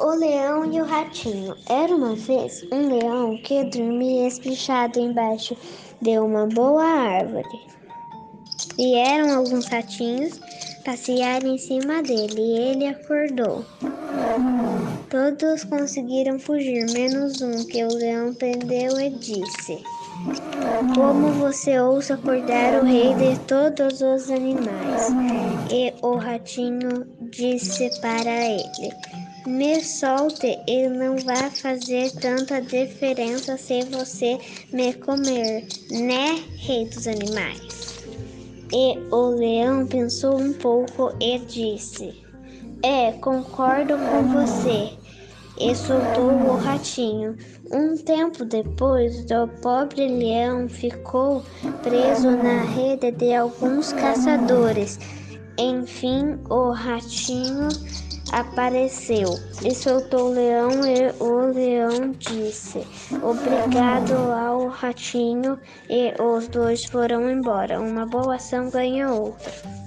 O leão e o ratinho. Era uma vez um leão que dormia espichado embaixo de uma boa árvore. Vieram alguns ratinhos passear em cima dele e ele acordou. Todos conseguiram fugir, menos um que o leão prendeu e disse: Como você ousa acordar o rei de todos os animais? E o ratinho disse para ele: me solte e não vai fazer tanta diferença se você me comer, né, rei dos animais? E o leão pensou um pouco e disse: É, concordo com você. E soltou o ratinho. Um tempo depois, o pobre leão ficou preso na rede de alguns caçadores. Enfim, o ratinho apareceu e soltou o leão e o leão disse obrigado ao ratinho e os dois foram embora. Uma boa ação ganha outra.